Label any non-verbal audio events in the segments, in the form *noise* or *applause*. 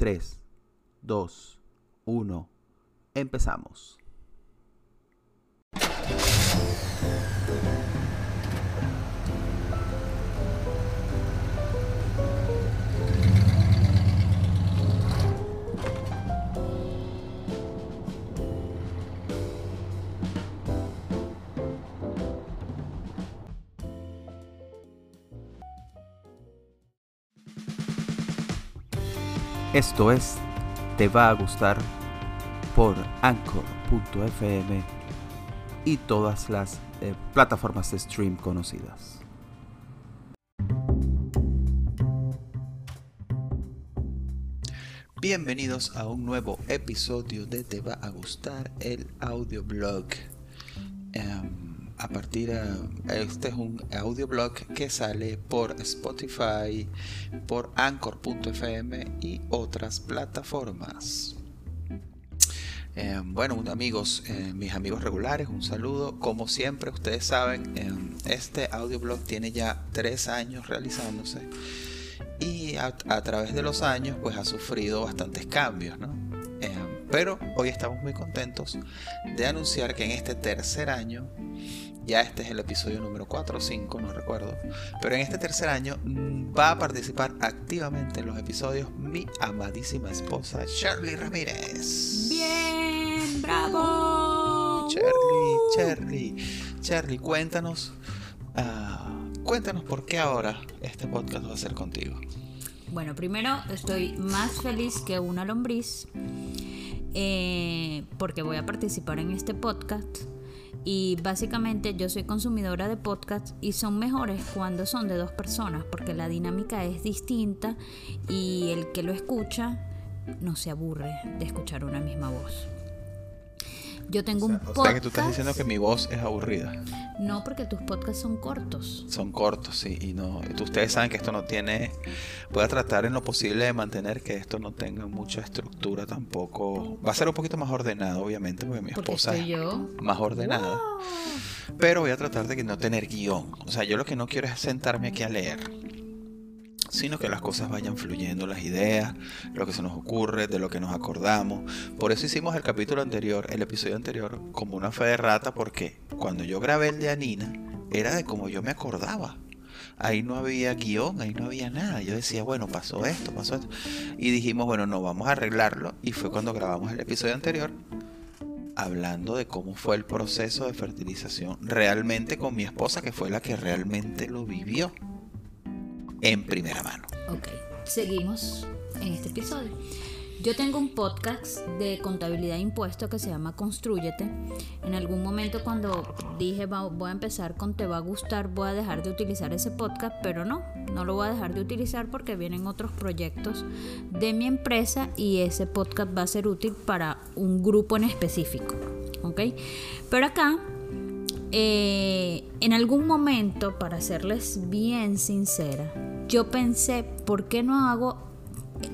3, 2, 1, empezamos. Esto es Te va a gustar por anchor.fm y todas las eh, plataformas de stream conocidas. Bienvenidos a un nuevo episodio de Te va a gustar el audioblog. Em, a partir de este es un audioblog que sale por Spotify, por Anchor.fm y otras plataformas. Eh, bueno, amigos, eh, mis amigos regulares, un saludo. Como siempre, ustedes saben, eh, este audioblog tiene ya tres años realizándose y a, a, través de los años, pues ha sufrido bastantes cambios, ¿no? pero hoy estamos muy contentos de anunciar que en este tercer año ya este es el episodio número 4 o 5, no recuerdo. Pero en este tercer año mm, va a participar activamente en los episodios mi amadísima esposa Shirley Ramírez. Bien, bravo. Shirley, Shirley, Shirley, cuéntanos, uh, cuéntanos por qué ahora este podcast va a ser contigo. Bueno, primero estoy más feliz que una lombriz eh, porque voy a participar en este podcast y básicamente yo soy consumidora de podcasts y son mejores cuando son de dos personas porque la dinámica es distinta y el que lo escucha no se aburre de escuchar una misma voz. Yo tengo un podcast. O sea que tú estás diciendo que mi voz es aburrida. No, porque tus podcasts son cortos. Son cortos, sí. Y no. Ustedes saben que esto no tiene. Voy a tratar en lo posible de mantener que esto no tenga mucha estructura tampoco. Va a ser un poquito más ordenado, obviamente, porque mi esposa es más ordenada. Pero voy a tratar de no tener guion. O sea, yo lo que no quiero es sentarme aquí a leer sino que las cosas vayan fluyendo, las ideas, lo que se nos ocurre, de lo que nos acordamos. Por eso hicimos el capítulo anterior, el episodio anterior, como una fe de rata, porque cuando yo grabé el de Anina, era de como yo me acordaba. Ahí no había guion, ahí no había nada. Yo decía, bueno, pasó esto, pasó esto. Y dijimos, bueno, no, vamos a arreglarlo. Y fue cuando grabamos el episodio anterior, hablando de cómo fue el proceso de fertilización realmente con mi esposa, que fue la que realmente lo vivió en primera mano. Ok, seguimos en este episodio. Yo tengo un podcast de contabilidad e impuestos que se llama Construyete. En algún momento cuando dije voy a empezar con Te va a gustar, voy a dejar de utilizar ese podcast, pero no, no lo voy a dejar de utilizar porque vienen otros proyectos de mi empresa y ese podcast va a ser útil para un grupo en específico. ¿Ok? Pero acá eh, en algún momento, para serles bien sincera, yo pensé, ¿por qué no hago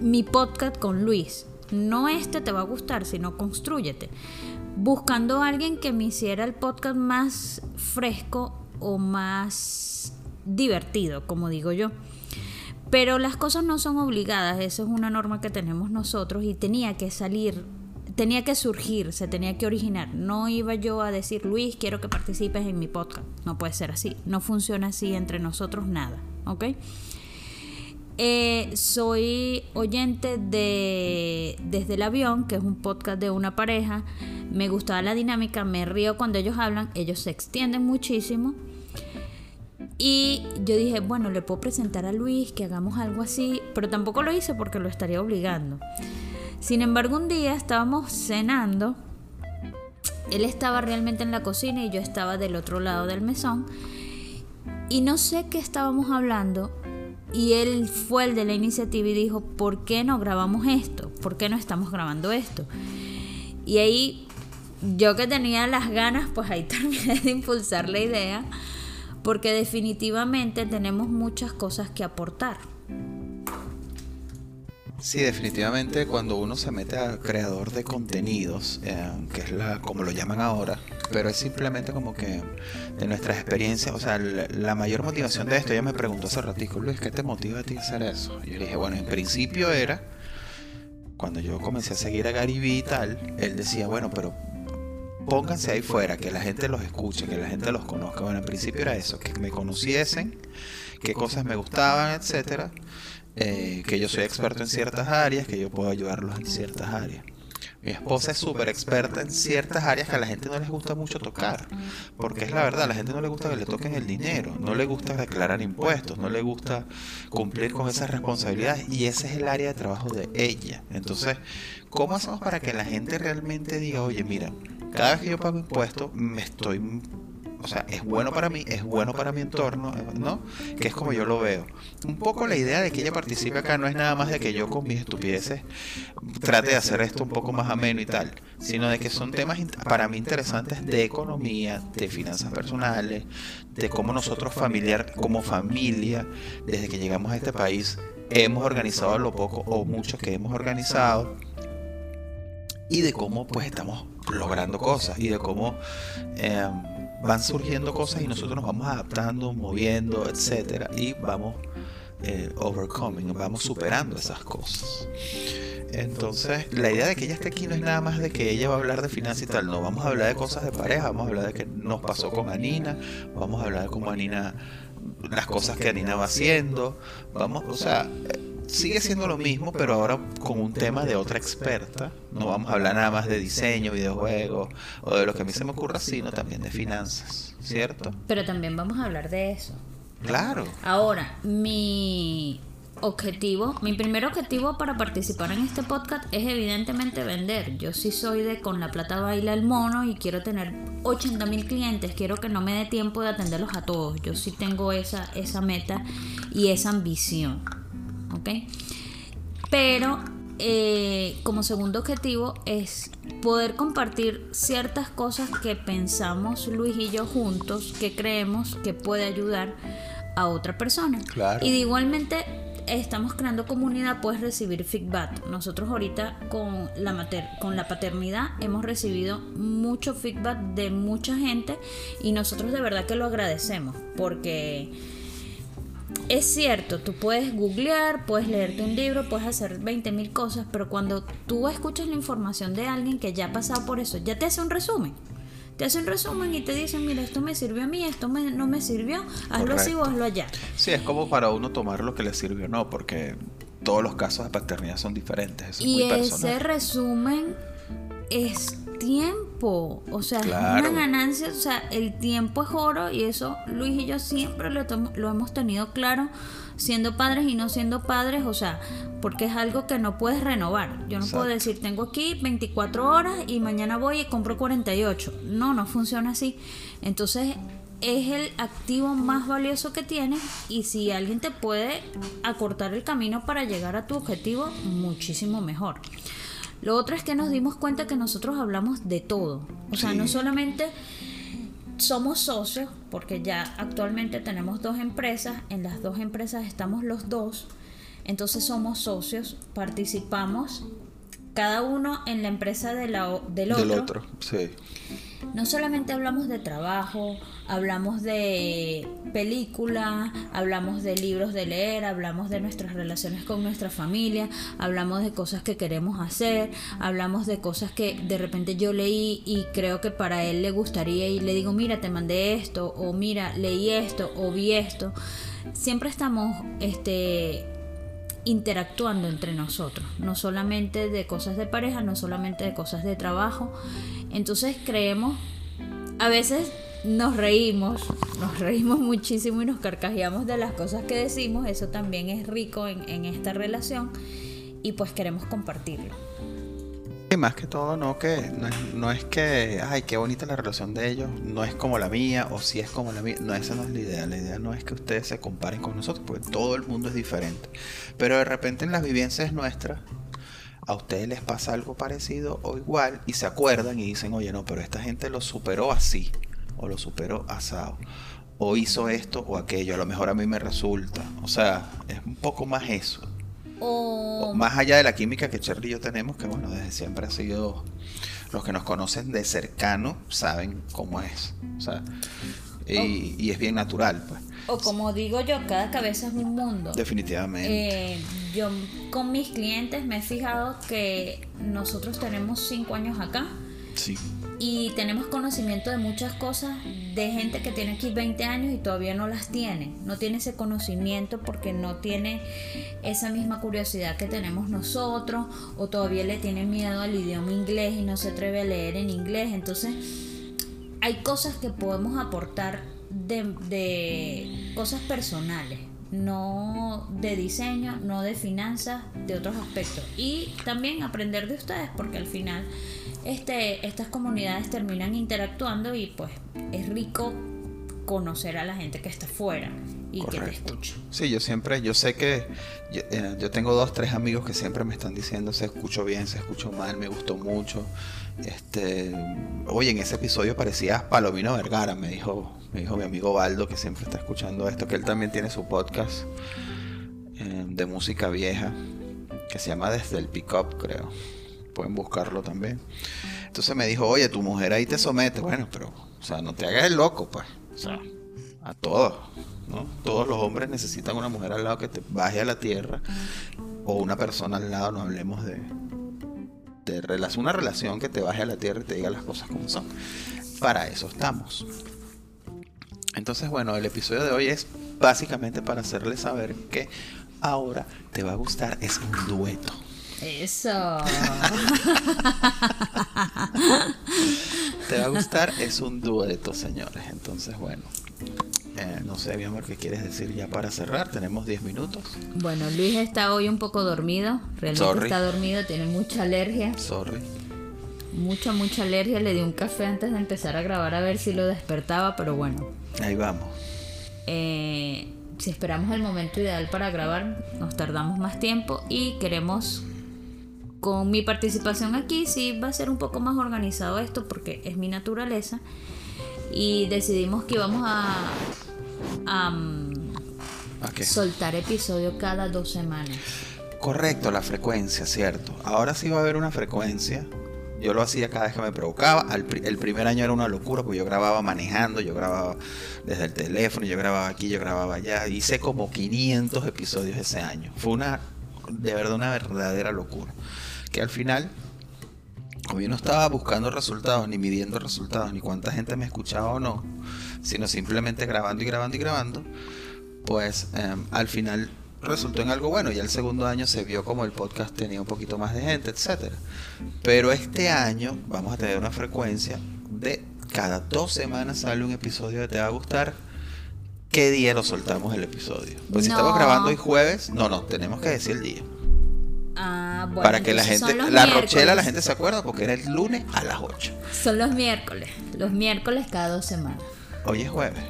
mi podcast con Luis? No este te va a gustar, sino construyete. Buscando a alguien que me hiciera el podcast más fresco o más divertido, como digo yo. Pero las cosas no son obligadas, eso es una norma que tenemos nosotros y tenía que salir tenía que surgir, se tenía que originar. No iba yo a decir, Luis, quiero que participes en mi podcast. No puede ser así. No funciona así entre nosotros nada. ¿Ok? Eh, soy oyente de Desde el Avión, que es un podcast de una pareja. Me gustaba la dinámica, me río cuando ellos hablan, ellos se extienden muchísimo. Y yo dije, bueno, le puedo presentar a Luis que hagamos algo así, pero tampoco lo hice porque lo estaría obligando. Sin embargo, un día estábamos cenando. Él estaba realmente en la cocina y yo estaba del otro lado del mesón. Y no sé qué estábamos hablando. Y él fue el de la iniciativa y dijo, ¿por qué no grabamos esto? ¿Por qué no estamos grabando esto? Y ahí yo que tenía las ganas, pues ahí *laughs* terminé de impulsar la idea. Porque definitivamente tenemos muchas cosas que aportar. Sí, definitivamente cuando uno se mete a creador de contenidos, eh, que es la como lo llaman ahora, pero es simplemente como que de nuestras experiencias, o sea, la, mayor motivación de esto, ella me preguntó hace ratito, Luis, ¿qué te motiva a ti a hacer eso? Y yo le dije, bueno, en principio era cuando yo comencé a seguir a Gary y tal, él decía, bueno, pero pónganse ahí fuera, que la gente los escuche, que la gente los conozca. Bueno, en principio era eso, que me conociesen, qué cosas me gustaban, etcétera, eh, que yo soy experto en ciertas áreas, que yo puedo ayudarlos en ciertas áreas. Mi esposa es súper experta en ciertas áreas que a la gente no les gusta mucho tocar, porque es la verdad, a la gente no le gusta que le toquen el dinero, no le gusta declarar impuestos, no le gusta cumplir con esas responsabilidades y ese es el área de trabajo de ella. Entonces, ¿cómo hacemos para que la gente realmente diga, oye, mira, cada vez que yo pago impuestos me estoy o sea, es bueno para mí, es bueno para mi entorno, ¿no? Que es como yo lo veo. Un poco la idea de que ella participe acá no es nada más de que yo con mis estupideces trate de hacer esto un poco más ameno y tal, sino de que son temas para mí interesantes de economía, de finanzas personales, de cómo nosotros familiar, como familia, desde que llegamos a este país, hemos organizado lo poco o mucho que hemos organizado y de cómo pues estamos logrando cosas y de cómo eh, van surgiendo cosas y nosotros nos vamos adaptando, moviendo, etcétera, y vamos eh, overcoming, vamos superando esas cosas. Entonces, la idea de que ella esté aquí no es nada más de que ella va a hablar de finanzas y tal, no, vamos a hablar de cosas de pareja, vamos a hablar de que nos pasó con Anina, vamos a hablar de cómo Anina, las cosas que Anina va haciendo, vamos, o sea, sigue siendo lo mismo, pero ahora con un tema de otra experta. No vamos a hablar nada más de diseño, videojuegos o de lo que a mí se me ocurra, sino también de finanzas, ¿cierto? Pero también vamos a hablar de eso. Claro. Ahora, mi objetivo, mi primer objetivo para participar en este podcast es evidentemente vender. Yo sí soy de con la plata baila el mono y quiero tener 80 mil clientes. Quiero que no me dé tiempo de atenderlos a todos. Yo sí tengo esa, esa meta y esa ambición. ¿Ok? Pero eh, como segundo objetivo es poder compartir ciertas cosas que pensamos Luis y yo juntos, que creemos que puede ayudar a otra persona. Y de igualmente estamos creando comunidad, puedes recibir feedback. Nosotros ahorita con la, mater con la paternidad hemos recibido mucho feedback de mucha gente y nosotros de verdad que lo agradecemos porque es cierto, tú puedes googlear, puedes leerte un libro, puedes hacer 20 mil cosas, pero cuando tú escuchas la información de alguien que ya ha pasado por eso, ya te hace un resumen. Te hace un resumen y te dicen, mira, esto me sirvió a mí, esto no me sirvió, hazlo así o hazlo allá. Sí, es como para uno tomar lo que le sirvió o no, porque todos los casos de paternidad son diferentes. y ese resumen es tiempo, o sea, es una ganancia, o sea, el tiempo es oro y eso Luis y yo siempre lo, lo, hemos tenido claro, siendo padres y no siendo padres, o sea, porque es algo que no puedes renovar. Yo no puedo decir, tengo aquí 24 horas y mañana voy y compro 48. No, no funciona así. Entonces, es el activo más valioso que tienes y si alguien te puede acortar el camino para llegar a tu objetivo, muchísimo mejor. Lo otro es que nos dimos cuenta que nosotros hablamos de todo. O sea, no solamente somos socios, porque ya actualmente tenemos dos empresas, en las dos empresas estamos los dos, entonces somos socios, participamos cada uno en la empresa de la, del otro. Del otro, sí. No solamente hablamos de trabajo, hablamos de película, hablamos de libros de leer, hablamos de nuestras relaciones con nuestra familia, hablamos de cosas que queremos hacer, hablamos de cosas que de repente yo leí y creo que para él le gustaría y le digo, mira, te mandé esto, o mira, leí esto, o vi esto. Siempre estamos este, interactuando entre nosotros, no solamente de cosas de pareja, no solamente de cosas de trabajo. Entonces creemos, a veces nos reímos, nos reímos muchísimo y nos carcajeamos de las cosas que decimos, eso también es rico en, en esta relación y pues queremos compartirlo. Y más que todo, no que no es, que, ay, qué bonita la relación de ellos, no es como la mía, o si es como la mía, no, esa no es la idea, la idea no es que ustedes se comparen con nosotros, porque todo el mundo es diferente. Pero de repente en las vivencias nuestras, a ustedes les pasa algo parecido o igual, y se acuerdan y dicen, oye, no, pero esta gente lo superó así, o lo superó asado, o hizo esto o aquello, a lo mejor a mí me resulta. O sea, es un poco más eso o... Más allá de la química que Cherry y yo tenemos, que bueno, desde siempre ha sido. Los que nos conocen de cercano saben cómo es. O sea, y, es bien natural, pues. O como digo yo, cada cabeza es un mundo. Definitivamente. Eh, yo con mis clientes me he fijado que nosotros tenemos cinco años acá. Sí. Y tenemos conocimiento de muchas cosas de gente que tiene aquí 20 años y todavía no las tiene. No tiene ese conocimiento porque no tiene esa misma curiosidad que tenemos nosotros o todavía le tiene miedo al idioma inglés y no se atreve a leer en inglés. Entonces, hay cosas que podemos aportar de, de cosas personales no de diseño, no de finanzas, de otros aspectos. Y también aprender de ustedes, porque al final este, estas comunidades terminan interactuando y pues es rico conocer a la gente que está afuera y que te escucha. Sí, yo siempre, yo sé que eh, yo, tengo dos, tres amigos que siempre me están diciendo se escuchó bien, se escuchó mal, me gustó mucho. Este, oye, en ese episodio parecía Palomino Vergara, me dijo, me dijo mi amigo Baldo que siempre está escuchando esto, que él también tiene su podcast eh, de música vieja que se llama Desde el Pickup, creo pueden buscarlo también. Entonces me dijo, oye, tu mujer ahí te somete. Bueno, pero, o sea, no te hagas el loco, pues. O sea, a todos, ¿no? Todos los hombres necesitan una mujer al lado que te baje a la tierra o una persona al lado, no hablemos de, de una relación que te baje a la tierra y te diga las cosas como son. Para eso estamos. Entonces, bueno, el episodio de hoy es básicamente para hacerle saber que ahora te va a gustar, es un dueto. Eso. Te va a gustar, es un dueto, señores. Entonces, bueno. Eh, no sé, mi amor, ¿qué quieres decir ya para cerrar? Tenemos 10 minutos. Bueno, Luis está hoy un poco dormido. Realmente está dormido, tiene mucha alergia. Sorry. Mucha, mucha alergia. Le di un café antes de empezar a grabar a ver si lo despertaba, pero bueno. Ahí vamos. Eh, si esperamos el momento ideal para grabar, nos tardamos más tiempo y queremos con mi participación aquí sí va a ser un poco más organizado esto porque es mi naturaleza y decidimos que íbamos a, soltar episodio cada dos semanas. Correcto, la frecuencia, cierto. Ahora sí va a haber una frecuencia. Yo lo hacía cada vez que me provocaba. El primer año era una locura porque yo grababa manejando, yo grababa desde el teléfono, yo grababa aquí, yo grababa allá. Hice como 500 episodios ese año. Fue una, de verdad, una verdadera locura que al final, como yo no estaba buscando resultados, ni midiendo resultados, ni cuánta gente me escuchaba o no, sino simplemente grabando y grabando y grabando, pues em, al final resultó en algo bueno. Y el segundo año se vio como el podcast tenía un poquito más de gente, etcétera. Pero este año vamos a tener una frecuencia de cada dos semanas sale un episodio que te va a gustar. ¿Qué día lo soltamos el episodio? Pues si estamos grabando hoy jueves, no, no, tenemos que decir el día. Ah, bueno, para que la gente, la Rochela, la gente se acuerda porque era el lunes a las 8. Son los miércoles, los miércoles cada dos semanas. Hoy es jueves.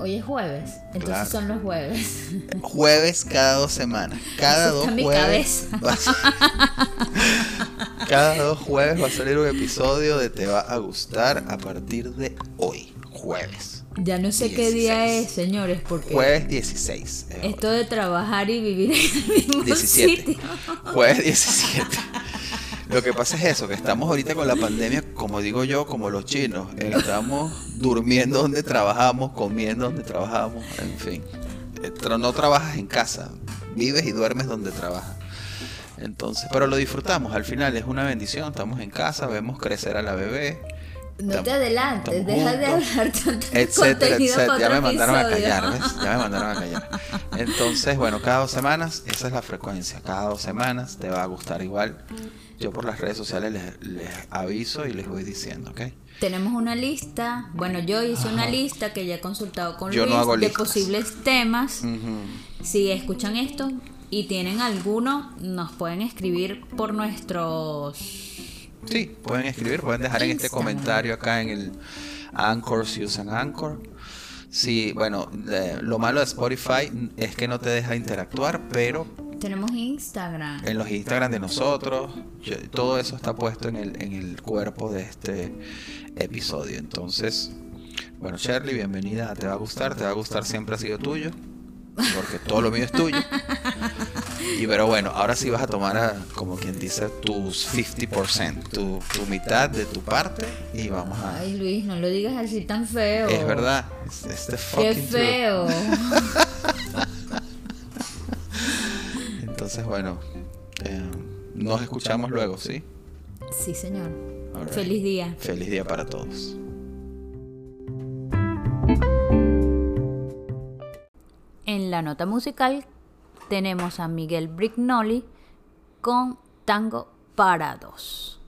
Hoy es jueves, entonces son los jueves. *laughs* Jueves cada dos semanas. Cada dos jueves. *laughs* cada dos jueves va a salir un episodio de Te va a gustar a partir de hoy, jueves. Ya no sé qué día es, señores, porque... Jueves 16. Esto de trabajar y vivir en el mismo *laughs* 17. Jueves 17. Lo que pasa es eso, que estamos ahorita con la pandemia, como digo yo, como los chinos. Estamos durmiendo donde trabajamos, comiendo donde trabajamos, en fin. No trabajas en casa, vives y duermes donde trabajas. Entonces, pero lo disfrutamos, al final es una bendición, estamos en casa, vemos crecer a la bebé, no te adelantes, deja de hablar tanto etcétera, etcétera. Ya me mandaron a callar, ¿ves? Ya me mandaron a callar. Entonces, bueno, cada dos semanas, esa es la frecuencia. Cada dos semanas te va a gustar igual. Yo por las redes sociales les, aviso y les voy diciendo, ¿ok? Tenemos una lista. Bueno, yo hice una lista que ya he consultado con Luis de posibles temas. Si escuchan esto y tienen alguno, nos pueden escribir por nuestros Sí, pueden escribir, pueden dejar en este comentario acá en el Anchor si usan Anchor. Sí, bueno, lo malo de Spotify es que no te deja interactuar, pero tenemos Instagram. En los Instagram de nosotros, todo eso está puesto en el, en el cuerpo de este episodio. Entonces, bueno, Shirley, bienvenida. Te va a gustar, te va a gustar, siempre ha sido tuyo, porque todo lo mío es tuyo. *laughs* Y pero bueno, ahora sí vas a tomar, como quien dice, tus 50%, tu, tu mitad de tu parte y vamos a... Ay Luis, no lo digas así tan feo. Es verdad, Qué feo. Entonces *laughs* Entonces, bueno, eh, nos escuchamos luego, ¿sí? Sí, señor. Feliz día. Feliz día para todos. En la nota musical tenemos a Miguel Brignoli con Tango para dos.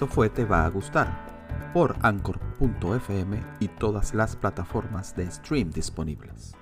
Esto fue Te va a gustar por anchor.fm y todas las plataformas de stream disponibles.